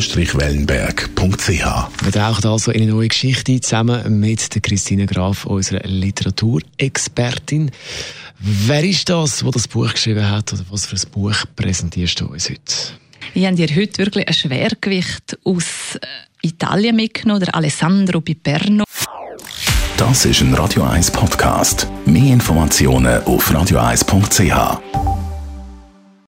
www.hotel-wellenberg.ch Wir tauchen also in eine neue Geschichte zusammen mit der Christine Graf, unserer Literaturexpertin. Wer ist das, der das Buch geschrieben hat oder was für ein Buch präsentierst du uns heute? Ich habe dir heute wirklich ein Schwergewicht aus äh, Italien mitgenommen, der Alessandro Piperno. Das ist ein Radio 1 Podcast. Mehr Informationen auf radio1.ch.